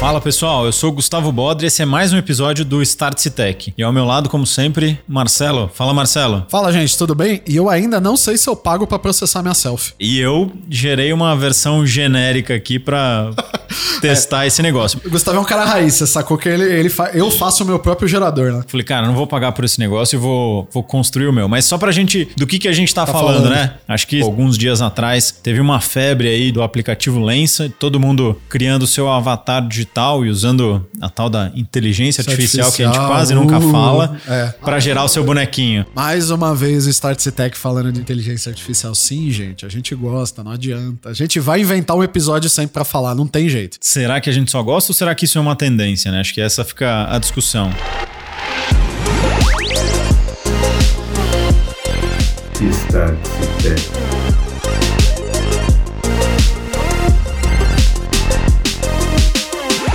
Fala pessoal, eu sou o Gustavo Bodre e esse é mais um episódio do Start Tech. E ao meu lado, como sempre, Marcelo. Fala Marcelo. Fala gente, tudo bem? E eu ainda não sei se eu pago pra processar minha selfie. E eu gerei uma versão genérica aqui pra testar esse negócio. O Gustavo é um cara raiz, você sacou que ele, ele fa... eu faço o meu próprio gerador, né? Falei, cara, não vou pagar por esse negócio e vou, vou construir o meu. Mas só pra gente, do que, que a gente tá, falando, falando. né? Acho que alguns dias atrás teve uma febre aí do aplicativo Lensa, todo mundo criando o seu avatar digital e usando a tal da inteligência artificial, que a gente quase nunca uh, fala, é. pra gerar o seu bonequinho. Mais uma vez o Start Tech falando de inteligência artificial. Sim, gente, a gente gosta, não adianta. A gente vai inventar um episódio sempre pra falar, não tem jeito. Será que a gente só gosta ou será que isso é uma tendência, né? Acho que essa fica a discussão.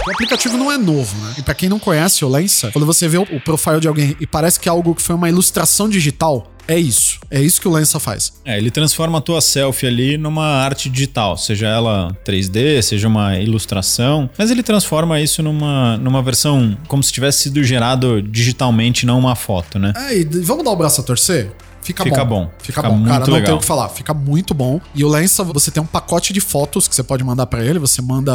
O aplicativo não é novo, né? E pra quem não conhece o Lensa, quando você vê o o profile de alguém e parece que é algo que foi uma ilustração digital, é isso. É isso que o Lensa faz. É, ele transforma a tua selfie ali numa arte digital, seja ela 3D, seja uma ilustração, mas ele transforma isso numa, numa versão como se tivesse sido gerado digitalmente, não uma foto, né? É, e vamos dar o braço a torcer? Fica, Fica bom. bom. Fica, Fica bom. Cara, não legal. tem o que falar. Fica muito bom. E o Lensa, você tem um pacote de fotos que você pode mandar pra ele. Você manda,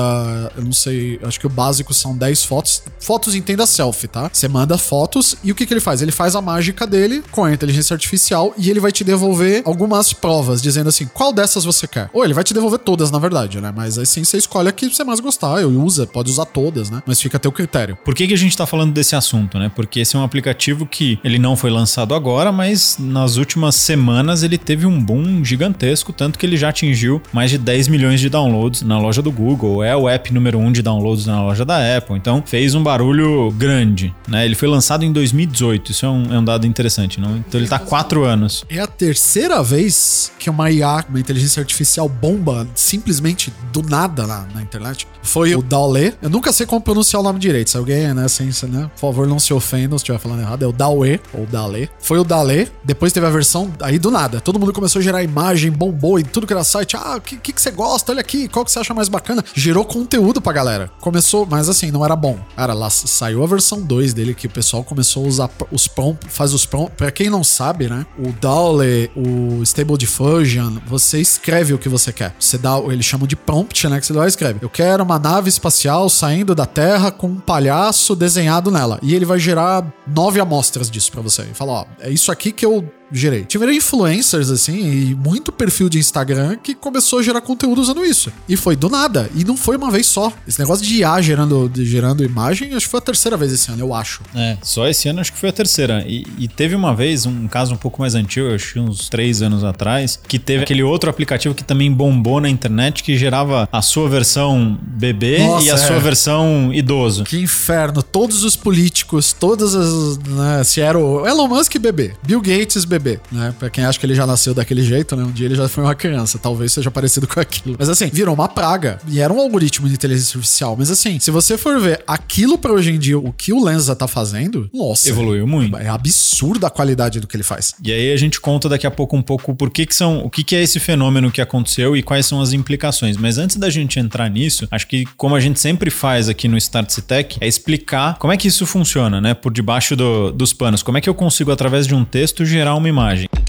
eu não sei, acho que o básico são 10 fotos. Fotos entenda selfie, tá? Você manda fotos e o que, que ele faz? Ele faz a mágica dele com a inteligência artificial e ele vai te devolver algumas provas, dizendo assim, qual dessas você quer? Ou ele vai te devolver todas, na verdade, né? Mas assim você escolhe a que você mais gostar. Eu usa, pode usar todas, né? Mas fica a teu critério. Por que, que a gente tá falando desse assunto, né? Porque esse é um aplicativo que ele não foi lançado agora, mas nas últimas semanas ele teve um boom gigantesco, tanto que ele já atingiu mais de 10 milhões de downloads na loja do Google. É o app número um de downloads na loja da Apple. Então fez um barulho grande, né? Ele foi lançado em 2018. Isso é um, é um dado interessante, não? Então ele tá há quatro anos. É a terceira vez que uma IA, uma inteligência artificial, bomba simplesmente do nada na, na internet. Foi o Dall-E. Eu nunca sei como pronunciar o nome direito. Se alguém, né, sem, né, por favor, não se ofenda se estiver falando errado. É o Dall-E ou Dall-E. Foi o Dall-E. Depois teve a versão aí do nada. Todo mundo começou a gerar imagem, bombou em tudo que era site. Ah, o que, que, que você gosta? Olha aqui, qual que você acha mais bacana? Gerou conteúdo pra galera. Começou, mas assim, não era bom. Cara, lá saiu a versão 2 dele que o pessoal começou a usar os prompts, faz os prompts. Pra quem não sabe, né? O Dall-E, o Stable Diffusion, você escreve o que você quer. Você dá, eles chamam de prompt, né? Que você vai escreve. Eu quero uma nave espacial saindo da Terra com um palhaço desenhado nela. E ele vai gerar nove amostras disso pra você. E fala, ó, é isso aqui que eu gerei. Tiveram influencers, assim, e muito perfil de Instagram que começou a gerar conteúdo usando isso. E foi do nada. E não foi uma vez só. Esse negócio de IA gerando, de- gerando imagem, acho que foi a terceira vez esse ano, eu acho. É, só esse ano acho que foi a terceira. E, e teve uma vez, um caso um pouco mais antigo, acho que uns três anos atrás, que teve aquele outro aplicativo que também bombou na internet, que gerava a sua versão bebê Nossa, e a é. sua versão idoso. Que inferno. Todos os políticos, todas as. Né, se era o Elon Musk bebê, Bill Gates bebê, né? Pra quem acha que ele já nasceu daquele jeito, né? Um dia ele já foi uma criança. Talvez seja parecido com aquilo. Mas assim, virou uma praga. E era um algoritmo de inteligência artificial. Mas assim, se você for ver aquilo pra hoje em dia, o que o Lenza tá fazendo, nossa. Evoluiu muito. É absurda a qualidade do que ele faz. E aí a gente conta daqui a pouco um pouco por que, que são, o que, que é esse fenômeno que aconteceu e quais são as implicações. Mas antes da gente entrar nisso, acho que como a gente sempre faz aqui no Start Tech, é explicar como é que isso funciona, né? Por debaixo do- dos panos. Como é que eu consigo, através de um texto, gerar uma imagem.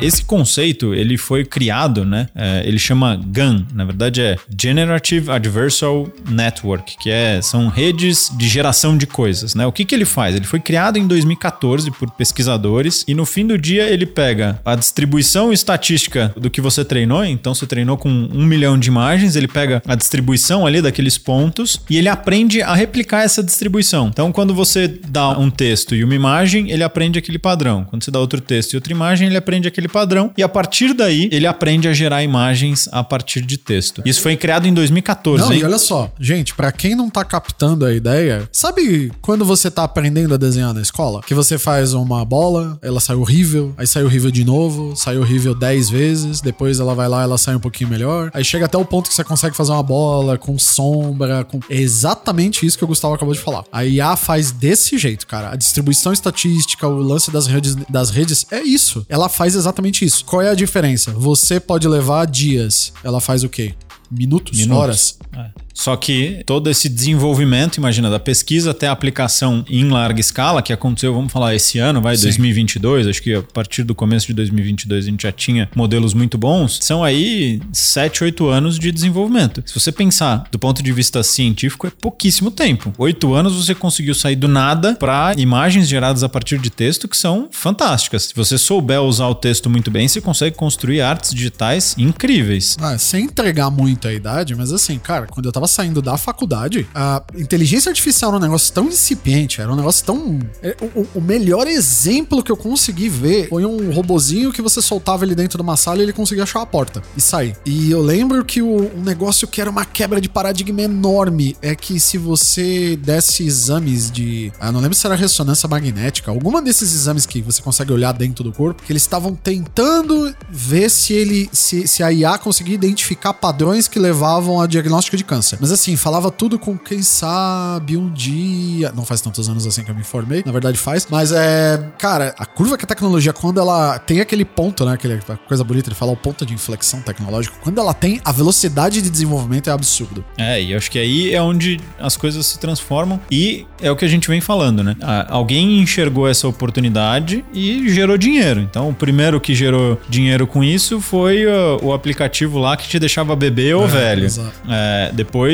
Esse conceito, ele foi criado, né? é, ele chama GAN, na verdade é Generative Adversarial Network, que é, são redes de geração de coisas, né? O que, que ele faz? Ele foi criado em 2014 por pesquisadores e no fim do dia ele pega a distribuição estatística do que você treinou, então você treinou com um milhão de imagens, ele pega a distribuição ali daqueles pontos e ele aprende a replicar essa distribuição. Então, quando você dá um texto e uma imagem, ele aprende aquele padrão. Quando você dá outro texto e outra imagem, ele aprende aquele padrão. E a partir daí, ele aprende a gerar imagens a partir de texto. Isso foi criado em 2014, Não, hein? e olha só, gente, pra quem não tá captando a ideia, sabe quando você tá aprendendo a desenhar na escola? Que você faz uma bola, ela sai horrível, aí sai horrível de novo, sai horrível 10 vezes, depois ela vai lá, ela sai um pouquinho melhor, aí chega até o ponto que você consegue fazer uma bola com sombra, com. É exatamente isso que o Gustavo acabou de falar. A IA faz desse jeito, cara. A distribuição estatística, o lance das redes, das redes é isso. Ela faz exatamente exatamente isso. Qual é a diferença? Você pode levar dias, ela faz o quê? Minutos, Minutos. horas. É. Só que todo esse desenvolvimento, imagina, da pesquisa até a aplicação em larga escala, que aconteceu, vamos falar, esse ano, vai, Sim. 2022, acho que a partir do começo de 2022 a gente já tinha modelos muito bons, são aí 7, 8 anos de desenvolvimento. Se você pensar do ponto de vista científico, é pouquíssimo tempo. 8 anos você conseguiu sair do nada para imagens geradas a partir de texto que são fantásticas. Se você souber usar o texto muito bem, você consegue construir artes digitais incríveis. Ah, sem entregar muito a idade, mas assim, cara, quando eu tava saindo da faculdade, a inteligência artificial era um negócio tão incipiente, era um negócio tão. é, O, o- melhor exemplo que eu consegui ver foi um robozinho que você soltava ele dentro de uma sala e ele conseguia achar a porta e sair. E eu lembro que o, um negócio que era uma quebra de paradigma enorme é que se você desse exames de. Ah, não lembro se era ressonância magnética, alguma desses exames que você consegue olhar dentro do corpo, que eles estavam tentando ver se ele. Se, se a IA conseguia identificar padrões que levavam a diagnóstico de câncer. Mas assim, falava tudo com quem sabe um dia. Não faz tantos anos assim que eu me formei, na verdade faz. Mas é. Cara, a curva que a tecnologia, quando ela tem aquele ponto, né? Aquele, coisa bonita, ele fala o ponto de inflexão tecnológico. Quando ela tem, a velocidade de desenvolvimento é absurdo. É, e eu acho que aí é onde as coisas se transformam e é o que a gente vem falando, né? Alguém enxergou essa oportunidade e gerou dinheiro. Então, o primeiro que gerou dinheiro com isso foi uh, o aplicativo lá que te deixava bebê ou É, velho. exato. É, depois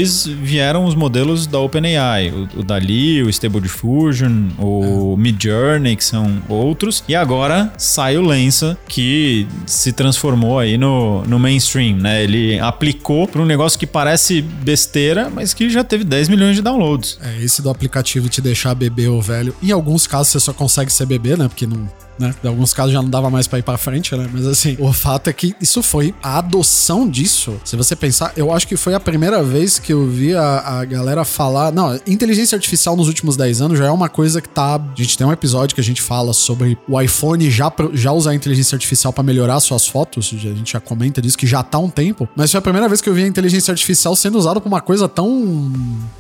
vieram os modelos da OpenAI, o, o Dali, o Stable Diffusion, o Midjourney, que são outros. E agora sai o Lensa, que se transformou aí no, no mainstream, né? Ele aplicou para um negócio que parece besteira, mas que já teve 10 milhões de downloads. É, esse do aplicativo te deixar bebê ou velho. Em alguns casos você só consegue ser bebê, né? Porque não. Né? Em alguns casos já não dava mais pra ir pra frente, né? Mas assim, o fato é que isso foi a adoção disso. Se você pensar, eu acho que foi a primeira vez que eu vi a, a galera falar. Não, inteligência artificial nos últimos 10 anos já é uma coisa que tá. A gente tem um episódio que a gente fala sobre o iPhone já, já usar a inteligência artificial pra melhorar suas fotos. A gente já comenta disso que já tá um tempo. Mas foi a primeira vez que eu vi a inteligência artificial sendo usada pra uma coisa tão.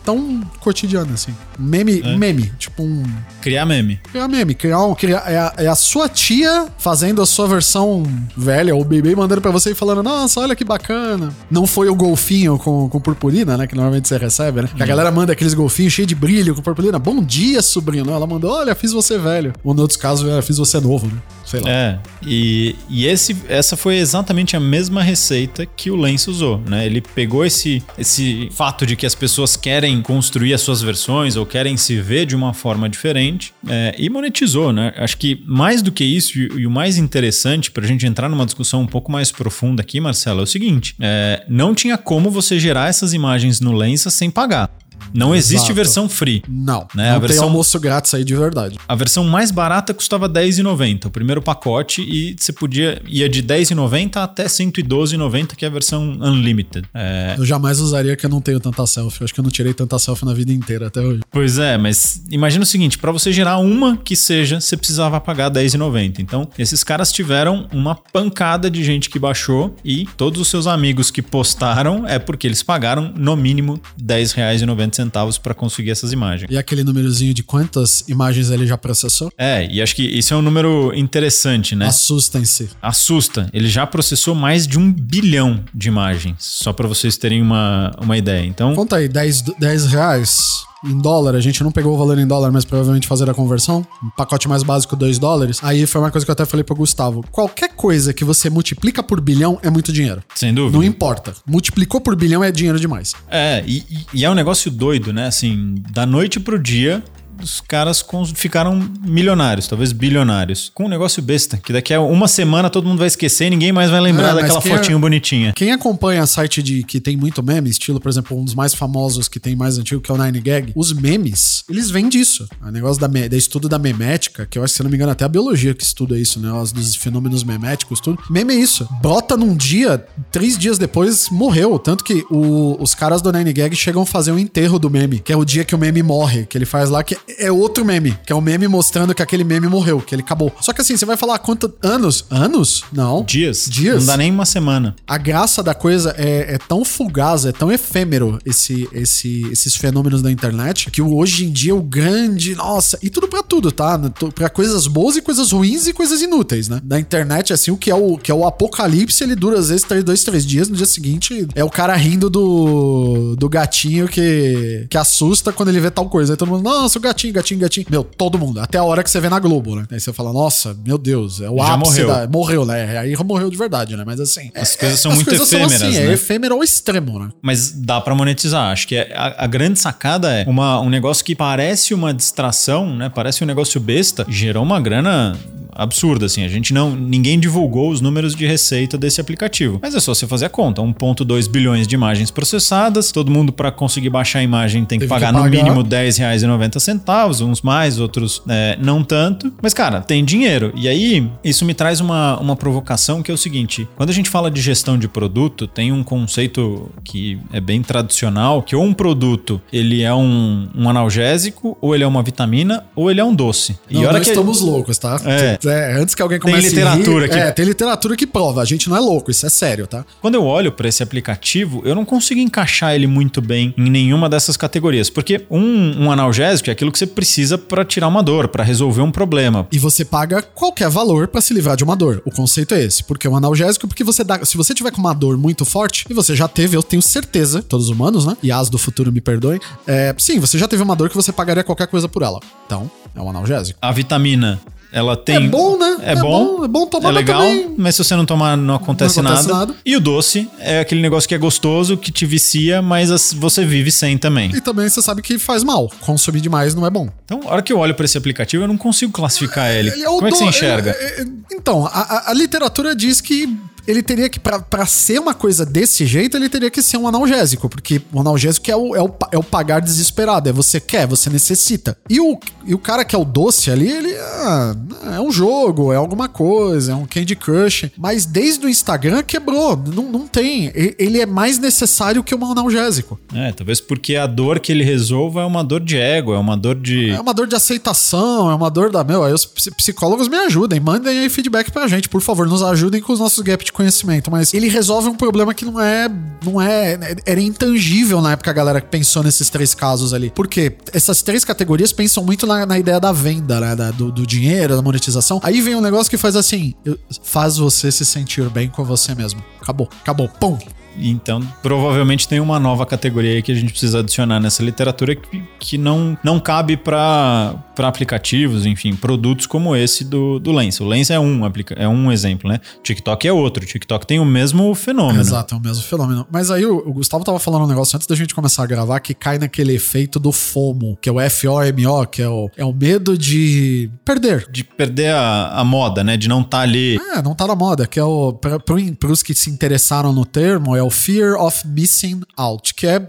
tão cotidiana, assim. Meme, meme. Tipo um. Criar meme. Criar meme, criar um. Criar, é, a, é a sua tia fazendo a sua versão velha, ou bebê, mandando pra você e falando: Nossa, olha que bacana. Não foi o golfinho com, com purpurina, né? Que normalmente você recebe, né? A galera manda aqueles golfinhos cheios de brilho com purpurina. Bom dia, sobrinho. Não, ela mandou: Olha, fiz você velho. Ou, em outros casos, fiz você novo, né? Sei lá. É, e, e esse, essa foi exatamente a mesma receita que o Lens usou, né? Ele pegou esse, esse fato de que as pessoas querem construir as suas versões ou querem se ver de uma forma diferente é, e monetizou, né? Acho que mais do que isso, e, e o mais interessante pra gente entrar numa discussão um pouco mais profunda aqui, Marcelo, é o seguinte: é, não tinha como você gerar essas imagens no Lensa sem pagar. Não existe Exato. versão free. Não, Né, não a tem versão- almoço grátis aí de verdade. A versão mais barata custava R$10,90, o primeiro pacote, e você podia ia de R$10,90 até R$112,90, que é a versão Unlimited. É, Eu jamais usaria que eu não tenho tanta selfie. Eu acho que eu não tirei tanta selfie na vida inteira até hoje. pois é, mas imagina o seguinte: para você gerar uma que seja, você precisava pagar R$10,90. Então, esses caras tiveram uma pancada de gente que baixou e todos os seus amigos que postaram é porque eles pagaram no mínimo R$10,90 para conseguir essas imagens. E aquele númerozinho de quantas imagens ele já processou? É, e acho que isso é um número interessante, né? Assustem-se. assusta. Ele já processou mais de um bilhão de imagens, só para vocês terem uma, uma ideia. Então, Conta aí, 10, do- 10 reais em dólar. A gente não pegou o valor em dólar, mas provavelmente fazer a conversão. Um pacote mais básico, 2 dólares. Aí foi uma coisa que eu até falei pro Gustavo. Qualquer coisa que você multiplica por bilhão é muito dinheiro. sem dúvida. Não importa. Multiplicou por bilhão é dinheiro demais. É, e, e- é um negócio doido, né? Assim, da noite pro dia, os caras ficaram milionários, talvez bilionários. Com um negócio besta, que daqui a uma semana todo mundo vai esquecer e ninguém mais vai lembrar É, daquela é- fotinho bonitinha. Quem acompanha site de que tem muito meme, estilo, por exemplo, um dos mais famosos que tem mais antigo, que é o Nine Gag, os memes, eles vêm disso. O negócio da, da estudo da memética, que eu acho que, se não me engano, até a biologia que estuda isso, né? Os dos fenômenos meméticos, tudo. Meme é isso. Brota num dia, três dias depois morreu. Tanto que o- os caras do Nine Gag chegam a fazer um enterro do meme, que é o dia que o meme morre, que ele faz lá, que é outro meme, que é um meme mostrando que aquele meme morreu, que ele acabou. Só que assim, você vai falar quanto anos? Anos? Não. Dias. Dias. Não dá nem uma semana. A graça da coisa é, é tão fugaz, é tão efêmero esse, esse, esses fenômenos da internet, que hoje em dia o grande, nossa, e tudo pra tudo, tá? Pra coisas boas e coisas ruins e coisas inúteis, né? Na internet, assim, o que é o, que é o apocalipse, ele dura às vezes três, dois, três dias, no dia seguinte é o cara rindo do, do gatinho que, que assusta quando ele vê tal coisa. Aí todo mundo, nossa, o gatinho, gatinho, gatinho. Meu, todo mundo, até a hora que você vê na Globo, né? Aí você fala, nossa, meu Deus, é o Já ápice morreu. da... Morreu, né? Aí morreu de verdade, né? Mas assim... As é- coisas é- são muito efêmeras, assim, né? É efêmero ao extremo, né? Mas dá pra monetizar. Acho que é- a, a grande sacada é uma, um negócio que parece uma distração, né? Parece um negócio besta, gerou uma grana absurda, assim. A gente não. Ninguém divulgou os números de receita desse aplicativo. Mas é só você fazer a conta. 1,2 bilhões de imagens processadas. Todo mundo, pra conseguir baixar a imagem, tem que Teve que pagar no pagar. mínimo R$10,90, uns mais, outros é, não tanto. Mas, cara, tem dinheiro. E aí, isso me traz uma, uma provocação que é o seguinte: quando a gente fala de gestão de produto, tem um conceito que é bem tradicional, que ou um produto ele é um, um analgésico, ou ele é uma vitamina, ou ele é um doce. E Não, hora nós que estamos loucos, tá? É. É, antes que alguém Tem comece literatura a rir, que- É, tem literatura que prova. A gente não é louco, isso é sério, tá? Quando eu olho para esse aplicativo, eu não consigo encaixar ele muito bem em nenhuma dessas categorias, porque um, um analgésico é aquilo que você precisa para tirar uma dor, para resolver um problema. E você paga qualquer valor pra se livrar de uma dor. O conceito é esse. Porque é um analgésico, porque você dá. Se você tiver com uma dor muito forte, e você já teve, eu tenho certeza, todos os humanos, né? E as do futuro me perdoem. É, sim, você já teve uma dor que você pagaria qualquer coisa por ela. Então, é um analgésico. A vitamina, ela tem. É bom, né? É, bom, É bom tomar é legal, também- mas se você não tomar, não acontece, Não acontece nada. nada. E o doce é aquele negócio que é gostoso, que te vicia, mas as- você vive sem também. E também você sabe que faz mal. Consumir demais não é bom. Então, a hora que eu olho para esse aplicativo, eu não consigo classificar ele. Ele é o Como é que do- você enxerga? é- é- então, a, a- a literatura diz que ele teria que, pra, pra ser uma coisa desse jeito, ele teria que ser um analgésico, porque o analgésico é o, é o, é o pagar desesperado, é você quer, você necessita. E o, e o cara que é o doce ali, ele ah, é um jogo, é alguma coisa, é um Candy Crush, mas desde o Instagram quebrou, não, não tem. Ele é mais necessário que um analgésico. É, talvez porque a dor que ele resolva é uma dor de ego, é uma dor de. É uma dor de aceitação, é uma dor da. Meu, aí os ps- psicólogos me ajudem, mandem aí feedback pra gente, por favor, nos ajudem com os nossos gaps de conhecimento. Mas ele resolve um problema que não é. Não é. Era intangível na época a galera que pensou nesses três casos ali. Porque essas três categorias pensam muito na, na ideia da venda, né? da- do, do dinheiro, da monetização. Aí vem um negócio que faz assim: faz você se sentir bem com você mesmo. Acabou, acabou. Pum. Então, provavelmente tem uma nova categoria aí que a gente precisa adicionar nessa literatura que, que não, não cabe para aplicativos, enfim, produtos como esse do, do Lens. O Lens é um, é um exemplo, né? TikTok é outro. TikTok tem o mesmo fenômeno. Exato, é o mesmo fenômeno. Mas aí o, o Gustavo tava falando um negócio antes da gente começar a gravar que cai naquele efeito do FOMO, que é o F-O-M-O, que é o, é o medo de perder. De perder a, a moda, né? De não estar ali. É, não tá na moda, que é o. Pra, pro- pros que se interessaram no termo, é o Fear of Missing Out, que é.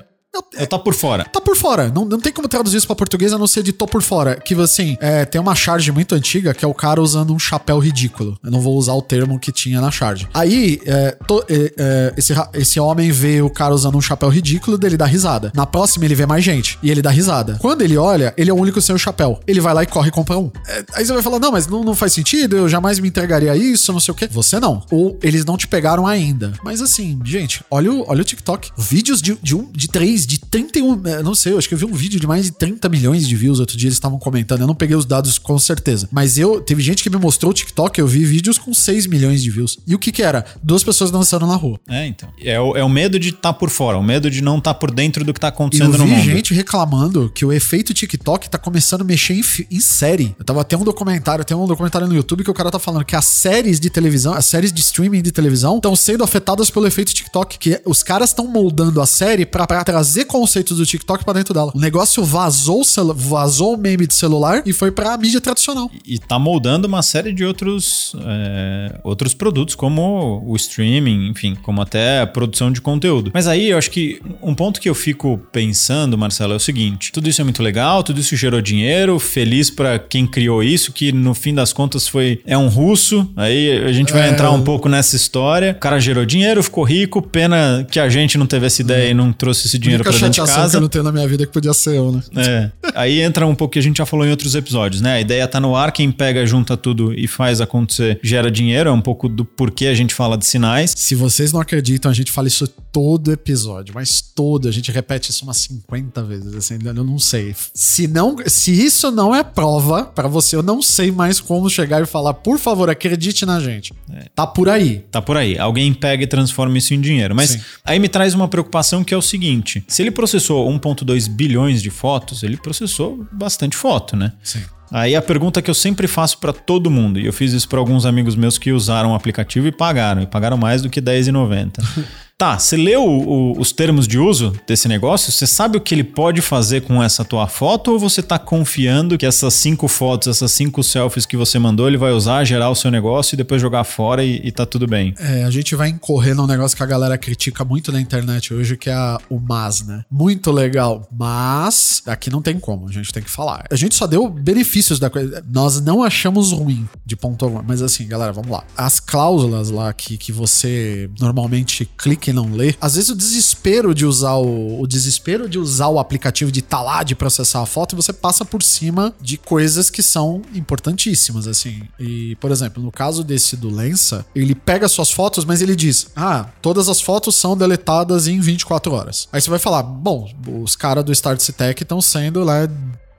Eu tá por fora. Tá por fora. Não, não tem como traduzir isso pra português a não ser de tô por fora. Que assim, é, tem uma charge muito antiga que é o cara usando um chapéu ridículo. Eu não vou usar o termo que tinha na charge. Aí, é, to- é, é, esse, esse homem vê o cara usando um chapéu ridículo, dele dá risada. Na próxima, ele vê mais gente e ele dá risada. Quando ele olha, ele é o único sem o chapéu. Ele vai lá e corre e compra um. É, aí você vai falar: não, mas não, não faz sentido, eu jamais me entregaria a isso, não sei o quê. Você não. Ou eles não te pegaram ainda. Mas assim, gente, olha o, olha o TikTok. Vídeos de, de, um, de 3, de 31, é, não sei, eu acho que eu vi um vídeo de mais de 30 milhões de views outro dia, eles estavam comentando. Eu não peguei os dados com certeza. Mas eu, teve gente que me mostrou o TikTok, eu vi vídeos com 6 milhões de views. E o que que era? Duas pessoas dançando na rua. É, então. É o, é o medo de estar por fora, o medo de não estar por dentro do que tá eu acontecendo no vi mundo. gente reclamando que o efeito TikTok tá começando a mexer em, em série. Eu tava até um documentário, tem um documentário no YouTube que o cara tá falando que as séries de televisão, as séries de streaming de televisão estão sendo afetadas pelo efeito TikTok, que os caras estão moldando a série pra, pra trazer conceitos do TikTok pra dentro dela. O negócio vazou, vazou o meme de celular e foi pra mídia tradicional. E tá moldando uma série de outros, é, outros produtos, como o streaming, enfim, como até a produção de conteúdo. Mas aí eu acho que um ponto que eu fico pensando, Marcelo, é o seguinte: tudo isso é muito legal, tudo isso gerou dinheiro, feliz pra quem criou isso, que no fim das contas foi é um russo. Aí a gente vai É. entrar um pouco nessa história. O cara gerou dinheiro, ficou rico, pena que a gente não teve essa ideia e não trouxe esse dinheiro pra dentro de chateação que casa. eu não tenho na minha vida que podia ser eu, né? É. Aí entra um pouco que a gente já falou em outros episódios, né? A ideia tá no ar, quem pega, junta tudo e faz acontecer, gera dinheiro. É um pouco do porquê a gente fala de sinais. Se vocês não acreditam, a gente fala isso todo episódio, mas todo, a gente repete isso umas 50 vezes, assim, eu não sei. Se não, se isso não é prova pra você, eu não sei mais como chegar e falar, por favor, acredite na gente. Tá por aí. Tá por aí. Alguém pega e transforma isso em dinheiro. Mas Sim. aí me traz uma preocupação que é o seguinte: se ele processou 1,2 bilhões de fotos, ele processou bastante foto, né? Sim. Aí a pergunta que eu sempre faço pra todo mundo, e eu fiz isso pra alguns amigos meus que usaram o aplicativo e pagaram, e pagaram mais do que R$10,90. Tá, você leu o- os termos de uso desse negócio? Você sabe o que ele pode fazer com essa tua foto? Ou você tá confiando que essas cinco fotos, essas cinco selfies que você mandou, ele vai usar, gerar o seu negócio e depois jogar fora e, e tá tudo bem? É, a gente vai incorrer num negócio que a galera critica muito na internet hoje, que é a- o mas, né? Muito legal, mas aqui não tem como, a gente tem que falar. A gente só deu benefícios da coisa. Nós não achamos ruim de ponto algum, mas assim, galera, vamos lá. As cláusulas lá que, que você normalmente clica e não lê, às vezes o desespero de usar o, o desespero de usar o aplicativo de tá lá, de processar a foto, você passa por cima de coisas que são importantíssimas, assim. E, por exemplo, no caso desse do Lensa, ele pega suas fotos, mas ele diz: Ah, todas as fotos são deletadas em 24 horas. Aí você vai falar: Bom, os caras do Start Tech estão sendo lá.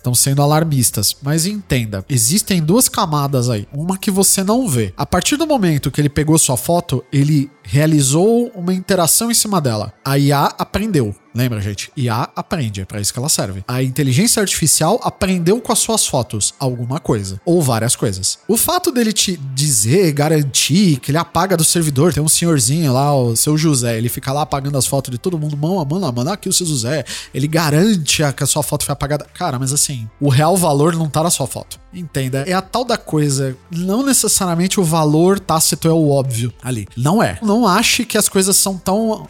Estão sendo alarmistas. Mas entenda, existem duas camadas aí. Uma que você não vê. A partir do momento que ele pegou sua foto, ele realizou uma interação em cima dela. A IA aprendeu. Lembra, gente? IA aprende, é pra isso que ela serve. A inteligência artificial aprendeu com as suas fotos alguma coisa, ou várias coisas. O fato dele te dizer, garantir que ele apaga do servidor, tem um senhorzinho lá, o seu José, ele fica lá apagando as fotos de todo mundo, mão a mão, mano, aqui o seu José, ele garante que a sua foto foi apagada. Cara, mas assim, o real valor não tá na sua foto. Entenda, é a tal da coisa, não necessariamente o valor tácito é o óbvio ali. Não é. Não ache que as coisas são tão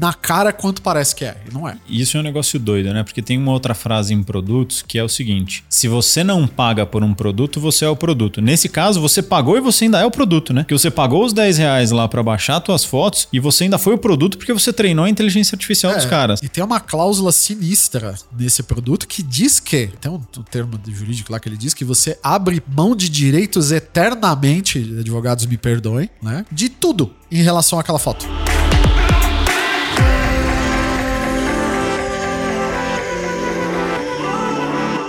na cara quanto parece que é. E não é. Isso é um negócio doido, né? Porque tem uma outra frase em produtos que é o seguinte: se você não paga por um produto, você é o produto. Nesse caso, você pagou e você ainda é o produto, né? Que você pagou os 10 reais lá pra baixar suas fotos e você ainda foi o produto porque você treinou a inteligência artificial dos É, caras. E tem uma cláusula sinistra nesse produto que diz que, tem um, um termo jurídico lá que ele diz que você abre mão de direitos eternamente, advogados me perdoem, né? De tudo em relação àquela foto.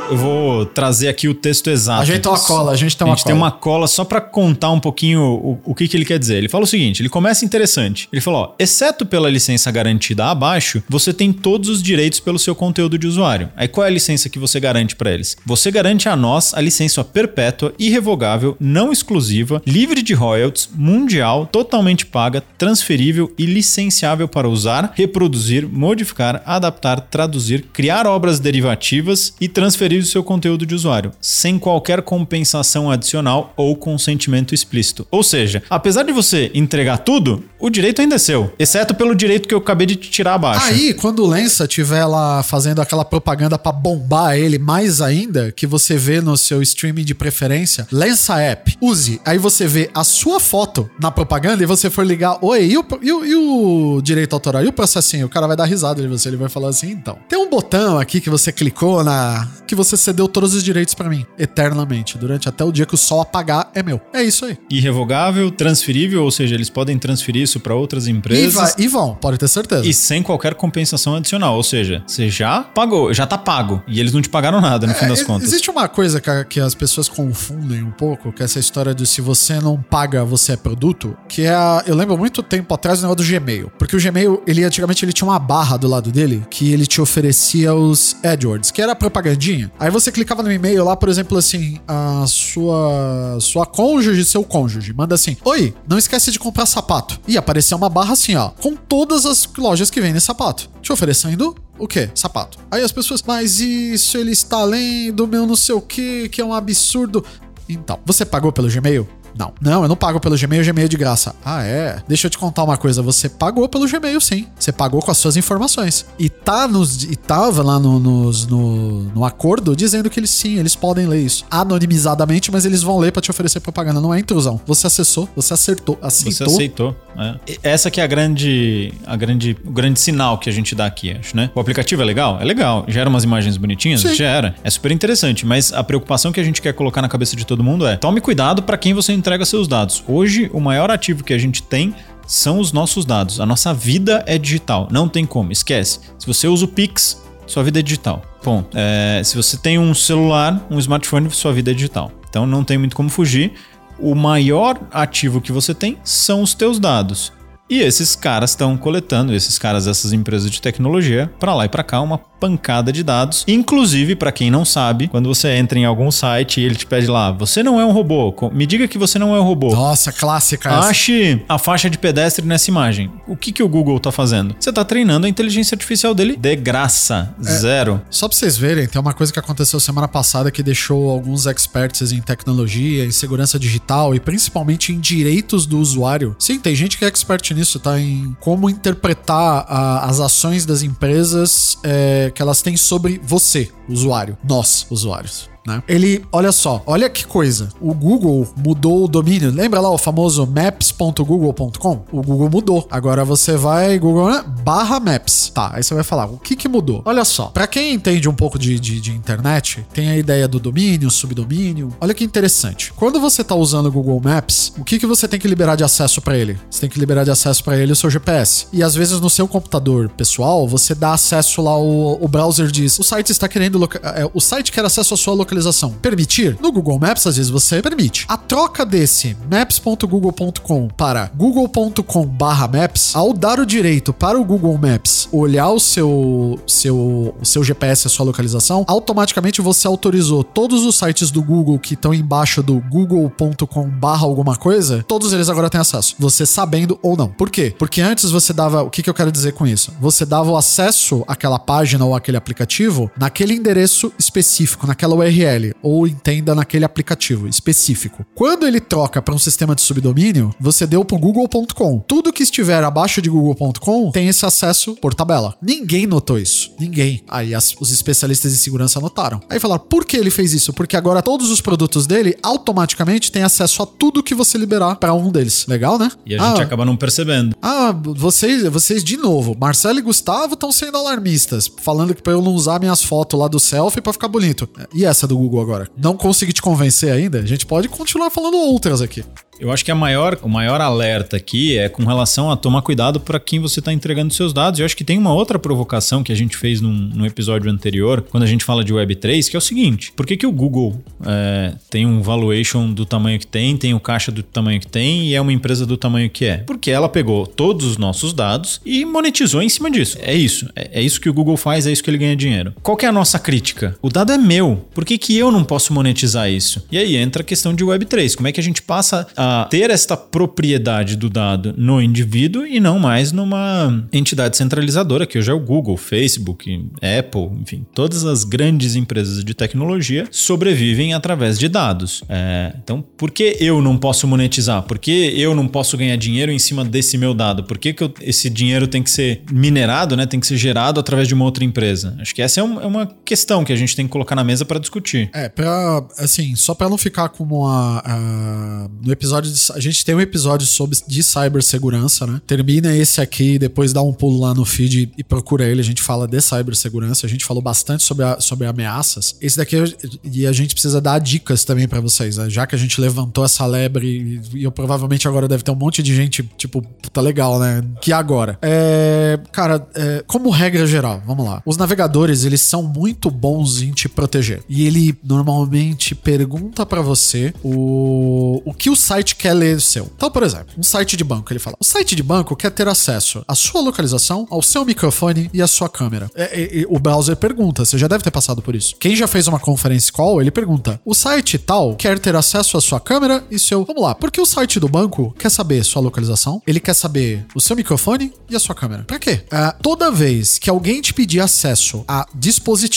Eu vou trazer aqui o texto exato. A gente tem uma cola, a gente tem A uma gente tem cola. uma cola só pra contar um pouquinho o, o que, que ele quer dizer. Ele fala o seguinte: ele começa interessante. Ele fala: ó, exceto pela licença garantida abaixo, você tem todos os direitos pelo seu conteúdo de usuário. Aí qual é a licença que você garante pra eles? Você garante a nós a licença perpétua, irrevogável, não exclusiva, livre de royalties, mundial, totalmente paga, transferível e licenciável para usar, reproduzir, modificar, adaptar, traduzir, criar obras derivativas e transferir o seu conteúdo de usuário, sem qualquer compensação adicional ou consentimento explícito. Ou seja, apesar de você entregar tudo, o direito ainda é seu, exceto pelo direito que eu acabei de tirar abaixo. Aí, quando o Lensa estiver lá fazendo aquela propaganda pra bombar ele mais ainda, que você vê no seu streaming de preferência, Lensa App, use. Aí você vê a sua foto na propaganda e você for ligar, oi, e o, e o- e o direito autoral? E o processinho? O cara vai dar risada de você, ele vai falar assim, então, tem um botão aqui que você clicou na... que você cedeu todos os direitos pra mim, eternamente, durante até o dia que o sol apagar, é meu. É isso aí. Irrevogável, transferível, ou seja, eles podem transferir isso para outras E, empresas. vai- e vão, pode ter certeza. E sem qualquer compensação adicional. Ou seja, você já pagou, já tá pago. E eles não te pagaram nada, no fim das É, contas. Existe uma coisa que, que as pessoas confundem um pouco, que é essa história de se você não paga, você é produto, que é a, eu lembro muito tempo atrás do negócio do Gmail, porque o Gmail, ele antigamente ele tinha uma barra do lado dele que ele te oferecia os AdWords, que era propagandinha. Aí você clicava no e-mail lá, por exemplo, assim, a sua sua cônjuge, seu cônjuge, manda assim: "Oi, não esquece de comprar sapato". E aparecia uma barra assim, ó, com todas as lojas que vendem sapato, te oferecendo o quê? Sapato. Aí as pessoas, mas isso ele está além do meu não sei o que, que é um absurdo. Então, você pagou pelo Gmail? Não. Não, eu não pago pelo Gmail, o Gmail é de graça. Ah, é? Deixa eu te contar uma coisa. Você pagou pelo Gmail, sim. Você pagou com as suas informações. E tá nos. E tava lá no, nos- no, no acordo dizendo que eles sim, eles podem ler isso. Anonimizadamente, mas eles vão ler pra te oferecer propaganda. Não é intrusão. Você acessou, você acertou, Você aceitou. aceitou. é. Essa que é a grande, a grande, o grande sinal que a gente dá aqui, acho, né? O aplicativo é legal? É legal. Gera umas imagens bonitinhas? Sim. Gera. É super interessante, mas a preocupação que a gente quer colocar na cabeça de todo mundo é: tome cuidado para quem você entrega seus dados. Hoje, o maior ativo que a gente tem são os nossos dados. A nossa vida é digital. Não tem como, esquece. Se você usa o Pix, sua vida é digital. Ponto. É, se você tem um celular, um smartphone, sua vida é digital. Então não tem muito como fugir. O maior ativo que você tem são os teus dados. E esses caras estão coletando, esses caras, essas empresas de tecnologia, pra lá e pra cá, uma pancada de dados. Inclusive, pra quem não sabe, quando você entra em algum site e ele te pede lá, você não é um robô, me diga que você não é um robô. Nossa, clássica essa. Ache a faixa de pedestre nessa imagem. O que, que o Google tá fazendo? Você tá treinando a inteligência artificial dele de graça. Zero. Só pra vocês verem, tem uma coisa que aconteceu semana passada que deixou alguns experts em tecnologia, em segurança digital e principalmente em direitos do usuário. Sim, tem gente que é expert nisso, tá? Em como interpretar a- as ações das empresas é, que elas têm sobre você, usuário. Nós, usuários. Né? Ele, olha só, olha que coisa. O Google mudou o domínio. Lembra lá o famoso maps.google.com? O Google mudou. Agora você vai Google né? barra maps. Tá, aí você vai falar, o que que mudou? Olha só, pra quem entende um pouco de, de, de internet, tem a ideia do domínio, subdomínio. Olha que interessante. Quando você tá usando o Google Maps, o que que você tem que liberar de acesso pra ele? Você tem que liberar de acesso pra ele o seu GPS. E às vezes no seu computador pessoal, você dá acesso lá, o, o browser diz, o site está querendo, é, o site quer acesso à sua localização. Permitir? No Google Maps, às vezes você permite. A troca desse maps.google.com para google.com barra maps, ao dar o direito para o Google Maps olhar o seu, seu, o seu GPS, a sua localização, automaticamente você autorizou todos os sites do Google que estão embaixo do google.com barra alguma coisa, todos eles agora têm acesso. Você sabendo ou não. Por quê? Porque antes você dava. O que, que eu quero dizer com isso? Você dava o acesso àquela página ou àquele aplicativo naquele endereço específico, naquela URL, ou entenda naquele aplicativo específico. Quando ele troca para um sistema de subdomínio, você deu pro google.com. Tudo que estiver abaixo de google.com tem esse acesso por tabela. Ninguém notou isso. Ninguém. Aí as- os especialistas de segurança notaram. Aí falaram, por que ele fez isso? Porque agora todos os produtos dele automaticamente têm acesso a tudo que você liberar para um deles. Legal, né? E a gente Ah, acaba não percebendo. ah, vocês, vocês de novo, Marcelo e Gustavo estão sendo alarmistas, falando que pra eu não usar minhas fotos lá do selfie pra ficar bonito. E essa do Google agora? Não consegui te convencer ainda? A gente pode continuar falando outras aqui. Eu acho que a maior, o maior alerta aqui é com relação a tomar cuidado para quem você está entregando seus dados. Eu acho que tem uma outra provocação que a gente fez num, num episódio anterior, quando a gente fala de Web3, que é o seguinte: por que, que o Google é, tem um valuation do tamanho que tem, tem o caixa do tamanho que tem e é uma empresa do tamanho que é? Porque ela pegou todos os nossos dados e monetizou em cima disso. É isso. É, é isso que o Google faz, é isso que ele ganha dinheiro. Qual é a nossa crítica? O dado é meu. Por que, que eu não posso monetizar isso? E aí entra a questão de Web3. Como é que a gente passa a ter esta propriedade do dado no indivíduo e não mais numa entidade centralizadora, que hoje é o Google, Facebook, Apple, enfim, todas as grandes empresas de tecnologia sobrevivem através de dados. É, então, por que eu não posso monetizar? Por que eu não posso ganhar dinheiro em cima desse meu dado? Por que, que eu- esse dinheiro tem que ser minerado, né? Tem que ser gerado através de uma outra empresa? Acho que essa é, um- é uma questão que a gente tem que colocar na mesa para discutir. É, pra, assim, só pra não ficar como a, a- no episódio de, a gente tem um episódio sobre de cibersegurança, né? Termina esse aqui, depois dá um pulo lá no feed e procura ele, a gente fala de cibersegurança, a gente falou bastante sobre, a- sobre ameaças. Esse daqui e a gente precisa dar dicas também pra vocês, né? Já que a gente levantou essa lebre e eu provavelmente agora deve ter um monte de gente, tipo, tá legal, né? Que agora. É, cara, é, como regra geral, vamos lá. Os navegadores, eles são muito bons em te proteger. E ele normalmente pergunta pra você o, o que o site quer ler seu. Então, por exemplo, um site de banco, ele fala: o site de banco quer ter acesso à sua localização, ao seu microfone e à sua câmera. É, é, é, o browser pergunta, você já deve ter passado por isso. Quem já fez uma conference call, ele pergunta: o site tal quer ter acesso à sua câmera e seu. Vamos lá, porque o site do banco quer saber sua localização, ele quer saber o seu microfone e a sua câmera. Pra quê? Ah, toda vez que alguém te pedir acesso a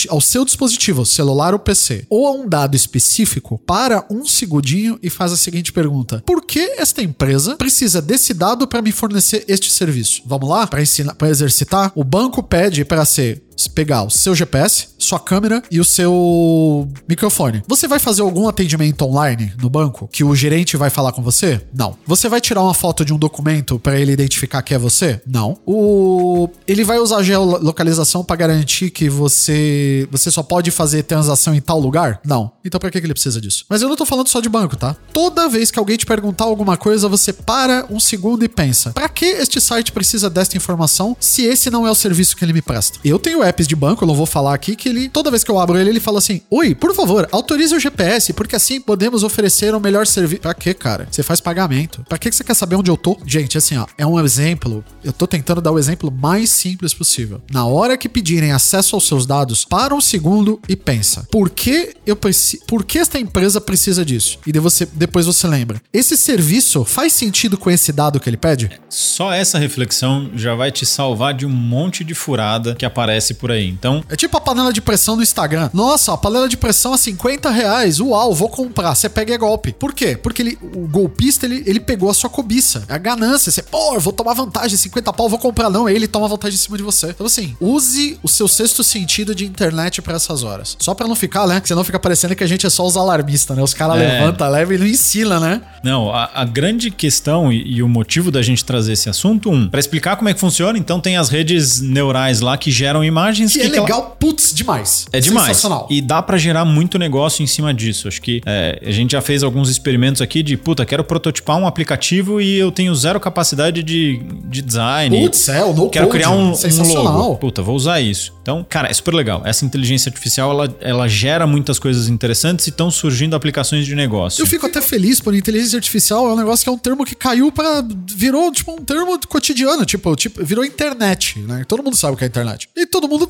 ao seu dispositivo, celular ou PC, ou a um dado específico, para um segundinho e faz a seguinte pergunta: Por que esta empresa precisa desse dado para me fornecer este serviço? Vamos lá? Para ensinar, para exercitar, o banco pede para ser pegar o seu GPS, sua câmera e o seu microfone. Você vai fazer algum atendimento online no banco que o gerente vai falar com você? Não. Você vai tirar uma foto de um documento para ele identificar que é você? Não. O ele vai usar geolocalização para garantir que você você só pode fazer transação em tal lugar? Não. Então para que ele precisa disso? Mas eu não tô falando só de banco, tá? Toda vez que alguém te perguntar alguma coisa, você para um segundo e pensa: para que este site precisa desta informação se esse não é o serviço que ele me presta? Eu tenho apps de banco, eu não vou falar aqui, que ele, toda vez que eu abro ele, ele fala assim: Oi, por favor, autorize o GPS, porque assim podemos oferecer o um melhor serviço. Pra quê, cara? Você faz pagamento. Pra que você quer saber onde eu tô? Gente, assim, ó, é um exemplo. Eu tô tentando dar o exemplo mais simples possível. Na hora que pedirem acesso aos seus dados, para um segundo e pensa: por que eu preciso. Por que esta empresa precisa disso? E de você, depois você lembra. Esse serviço faz sentido com esse dado que ele pede? Só essa reflexão já vai te salvar de um monte de furada que aparece por aí. Então. É tipo a panela de pressão no Instagram. Nossa, a panela de pressão a 50 reais. Uau, vou comprar. Você pega e é golpe. Por quê? Porque ele, o golpista ele, ele pegou a sua cobiça. É a ganância. Você, pô, eu vou tomar vantagem. 50 pau, vou comprar. Não, ele toma vantagem em cima de você. Então, assim, use o seu sexto sentido de internet para essas horas. Só para não ficar, né? Que senão fica parecendo que a gente é só os alarmistas, né? Os caras é. levantam, leva e não ensina, né? Não, a, a grande questão e, e, o motivo da gente trazer esse assunto, um, para explicar como é que funciona, então tem as redes neurais lá que geram imagens. Que, que é legal, putz, demais. É demais. E dá para gerar muito negócio em cima disso. Acho que é, a gente já fez alguns experimentos aqui de, puta, quero prototipar um aplicativo e eu tenho zero capacidade de, de design. Putz, é, o no Quero code, criar um, um logo. Puta, vou usar isso. Então, cara, é super legal. Essa inteligência artificial, ela, ela gera muitas coisas interessantes e estão surgindo aplicações de negócio. Eu fico até feliz por inteligência artificial, é um negócio que é um termo que caiu para virou, tipo, um termo cotidiano, tipo, tipo, virou internet, né? Todo mundo sabe o que é internet. E todo mundo...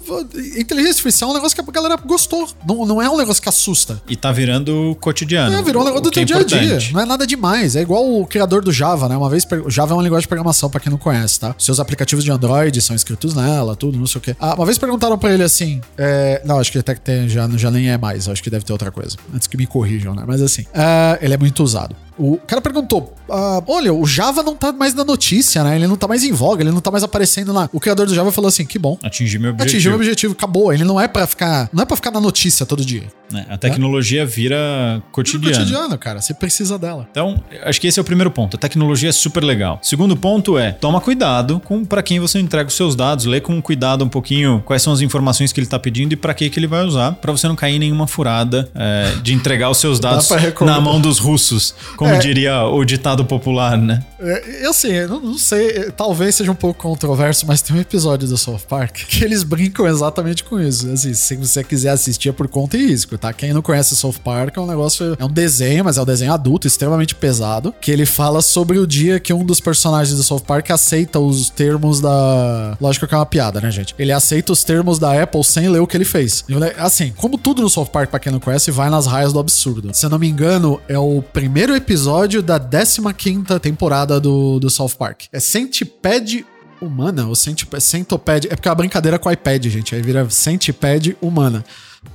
Inteligência artificial é um negócio que a galera gostou. Não, não é um negócio que assusta. E tá virando cotidiano. É, virou um negócio do teu é dia a dia. Não é nada demais. É igual o criador do Java, né? Uma vez, Java é uma linguagem de programação, para quem não conhece, tá? Seus aplicativos de Android são escritos nela, tudo, não sei o quê. Ah, uma vez perguntaram para ele assim, é, não, acho que até que tem, já, já nem é mais, acho que deve ter outra coisa. Antes que me corrijam, né? Mas assim, é, ele é muito usado. O cara perguntou: ah, olha, o Java não tá mais na notícia, né? Ele não tá mais em voga, ele não tá mais aparecendo lá. O criador do Java falou assim: que bom. Atingi meu objetivo. Atingiu meu objetivo, acabou. Ele não é para ficar. Não é para ficar na notícia todo dia. É, a tecnologia é? vira cotidiano. Vira cotidiano, cara. Você precisa dela. Então, acho que esse é o primeiro ponto. A tecnologia é super legal. Segundo ponto é: toma cuidado com para quem você entrega os seus dados, lê com cuidado um pouquinho quais são as informações que ele tá pedindo e para que, que ele vai usar, para você não cair em nenhuma furada é, de entregar os seus dados na mão dos russos. Como é. diria o ditado popular, né? É, eu eu não sei, talvez seja um pouco controverso, mas tem um episódio do South Park que eles brincam exatamente com isso. Assim, se você quiser assistir é por conta e risco, tá? Quem não conhece South Park é um negócio, é um desenho, mas é um desenho adulto, extremamente pesado, que ele fala sobre o dia que um dos personagens do South Park aceita os termos da. Lógico que é uma piada, né, gente? Ele aceita os termos da Apple sem ler o que ele fez. Assim, como tudo no South Park, pra quem não conhece, vai nas raias do absurdo. Se eu não me engano, é o primeiro episódio episódio da 15 temporada do, do South Park. É Centipede humana ou centopede. É porque é uma brincadeira com o iPad, gente. Aí vira centipede humana.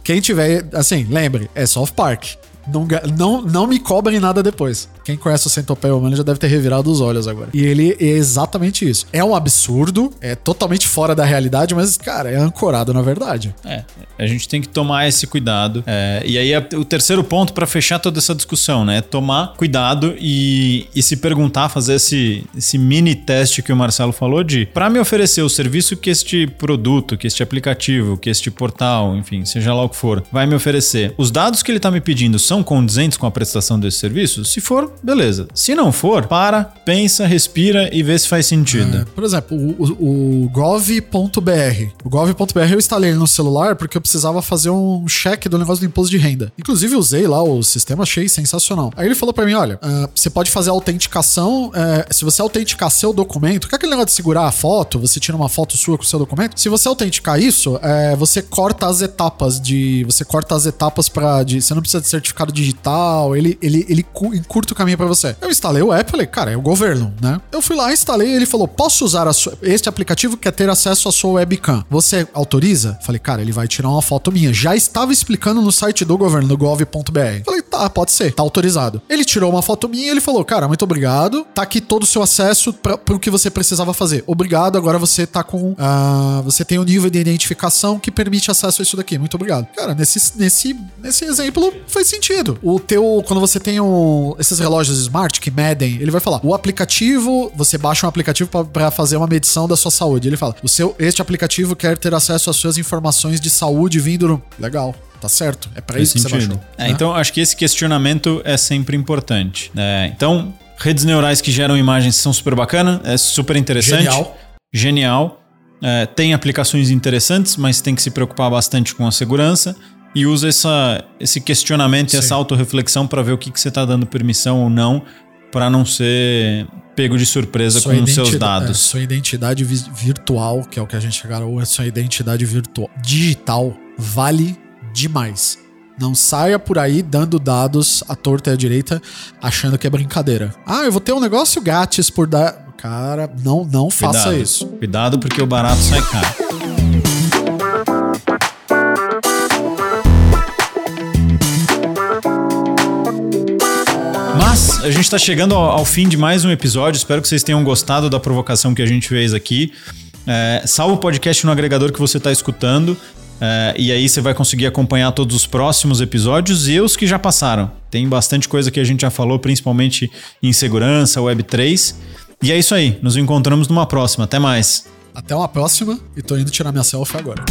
Quem tiver, assim, lembre, é South Park. Não, não, não me cobrem nada depois. Quem conhece o Centopeia Humano já deve ter revirado os olhos agora. E ele é exatamente isso. É um absurdo, é totalmente fora da realidade, mas, cara, é ancorado na verdade. É, a gente tem que tomar esse cuidado. É, e aí, o terceiro ponto para fechar toda essa discussão, né? É tomar cuidado e, e se perguntar, fazer esse, esse mini teste que o Marcelo falou de para me oferecer o serviço que este produto, que este aplicativo, que este portal, enfim, seja lá o que for, vai me oferecer. Os dados que ele tá me pedindo são condizentes com a prestação desse serviço? Se for, beleza. Se não for, para, pensa, respira e vê se faz sentido. É, por exemplo, o, o, gov.br. O gov.br eu instalei no celular porque eu precisava fazer um cheque do negócio do imposto de renda. Inclusive, usei lá o sistema, achei sensacional. Aí ele falou para mim: olha, uh, você pode fazer autenticação. Uh, se você autenticar seu documento, que é aquele negócio de segurar a foto, você tira uma foto sua com o seu documento. Se você autenticar isso, uh, você corta as etapas de. Você corta as etapas para. Você não precisa de certificado mercado digital, ele, ele, ele cu- encurta o caminho pra você. Eu instalei o app, falei, cara, é o governo, né? Eu fui lá, instalei, ele falou, posso usar sua- este aplicativo que quer ter acesso à sua webcam. Você autoriza? Falei, cara, ele vai tirar uma foto minha. Já estava explicando no site do governo, no gov.br. Falei, tá, pode ser, tá autorizado. Ele tirou uma foto minha e ele falou, cara, muito obrigado, tá aqui todo o seu acesso para pro que você precisava fazer. Obrigado, agora você tá com, ah, você tem um nível de identificação que permite acesso a isso daqui. Muito obrigado. Cara, nesse, nesse, nesse exemplo faz sentido. O teu, quando você tem um, esses relógios smart que medem, ele vai falar, o aplicativo, você baixa um aplicativo para fazer uma medição da sua saúde. Ele fala, o seu, este aplicativo quer ter acesso às suas informações de saúde vindo no... Legal. Tá certo? É pra Faz isso que você sentido. baixou. É, né? Então, acho que esse questionamento é sempre importante. É, então, redes neurais que geram imagens são super bacana, é super interessante. Genial. Genial. É, tem aplicações interessantes, mas tem que se preocupar bastante com a segurança. E usa essa, esse questionamento e essa autorreflexão para ver o que, que você está dando permissão ou não, para não ser pego de surpresa Sua com os seus é, dados. sua identidade vi- virtual, que é o que a gente agarrou, a sua identidade virtual digital vale demais. Não saia por aí dando dados à torta e à direita, achando que é brincadeira. Ah, eu vou ter um negócio grátis por dar. Cara, não, não faça Cuidado. isso. Cuidado porque o barato sai caro. A gente está chegando ao, ao fim de mais um episódio. Espero que vocês tenham gostado da provocação que a gente fez aqui. É, salva o podcast no agregador que você está escutando. é, e aí você vai conseguir acompanhar todos os próximos episódios e os que já passaram. Tem bastante coisa que a gente já falou, principalmente em segurança, Web3. E é isso aí. Nos encontramos numa próxima. Até mais. Até uma próxima e indo tirar minha selfie agora.